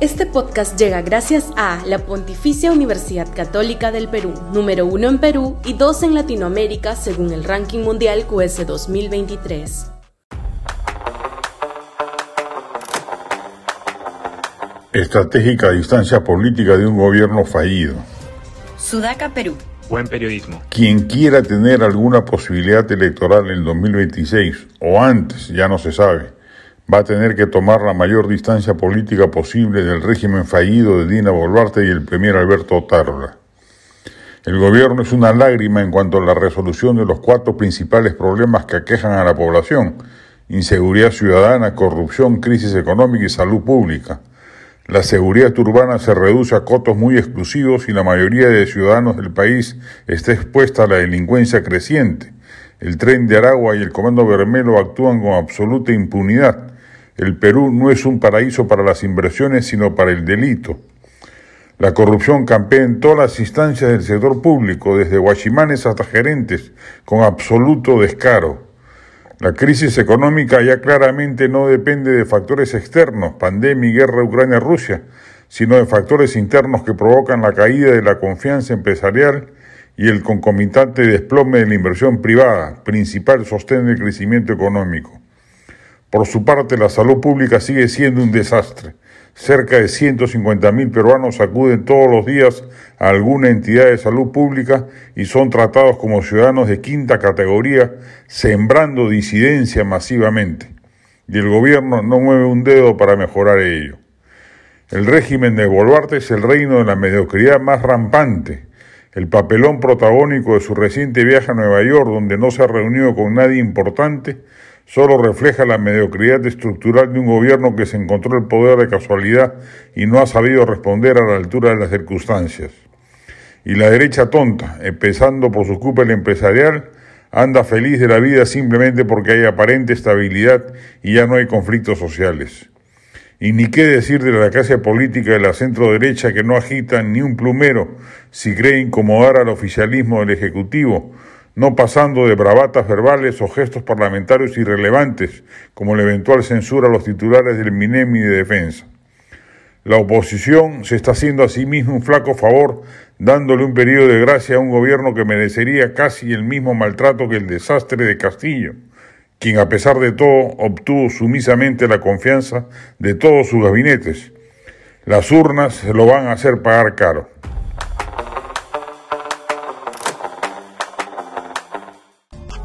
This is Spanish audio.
Este podcast llega gracias a la Pontificia Universidad Católica del Perú, número uno en Perú y dos en Latinoamérica según el ranking mundial QS 2023. Estratégica distancia política de un gobierno fallido. Sudaca, Perú. Buen periodismo. Quien quiera tener alguna posibilidad electoral en 2026 o antes, ya no se sabe, va a tener que tomar la mayor distancia política posible del régimen fallido de Dina Boluarte y el premier Alberto Tarra. El gobierno es una lágrima en cuanto a la resolución de los cuatro principales problemas que aquejan a la población, inseguridad ciudadana, corrupción, crisis económica y salud pública. La seguridad urbana se reduce a cotos muy exclusivos y la mayoría de ciudadanos del país está expuesta a la delincuencia creciente. El tren de Aragua y el Comando Bermelo actúan con absoluta impunidad. El Perú no es un paraíso para las inversiones, sino para el delito. La corrupción campea en todas las instancias del sector público, desde guachimanes hasta gerentes, con absoluto descaro. La crisis económica ya claramente no depende de factores externos, pandemia y guerra Ucrania-Rusia, sino de factores internos que provocan la caída de la confianza empresarial y el concomitante desplome de la inversión privada, principal sostén del crecimiento económico. Por su parte, la salud pública sigue siendo un desastre. Cerca de 150.000 peruanos acuden todos los días a alguna entidad de salud pública y son tratados como ciudadanos de quinta categoría, sembrando disidencia masivamente. Y el gobierno no mueve un dedo para mejorar ello. El régimen de Boluarte es el reino de la mediocridad más rampante. El papelón protagónico de su reciente viaje a Nueva York, donde no se ha reunido con nadie importante, solo refleja la mediocridad estructural de un gobierno que se encontró el poder de casualidad y no ha sabido responder a la altura de las circunstancias. Y la derecha tonta, empezando por su cúpula empresarial, anda feliz de la vida simplemente porque hay aparente estabilidad y ya no hay conflictos sociales. Y ni qué decir de la clase política de la centro derecha que no agitan ni un plumero si cree incomodar al oficialismo del Ejecutivo, no pasando de bravatas verbales o gestos parlamentarios irrelevantes, como la eventual censura a los titulares del MINEMI de defensa. La oposición se está haciendo a sí misma un flaco favor, dándole un periodo de gracia a un gobierno que merecería casi el mismo maltrato que el desastre de Castillo, quien a pesar de todo obtuvo sumisamente la confianza de todos sus gabinetes. Las urnas lo van a hacer pagar caro.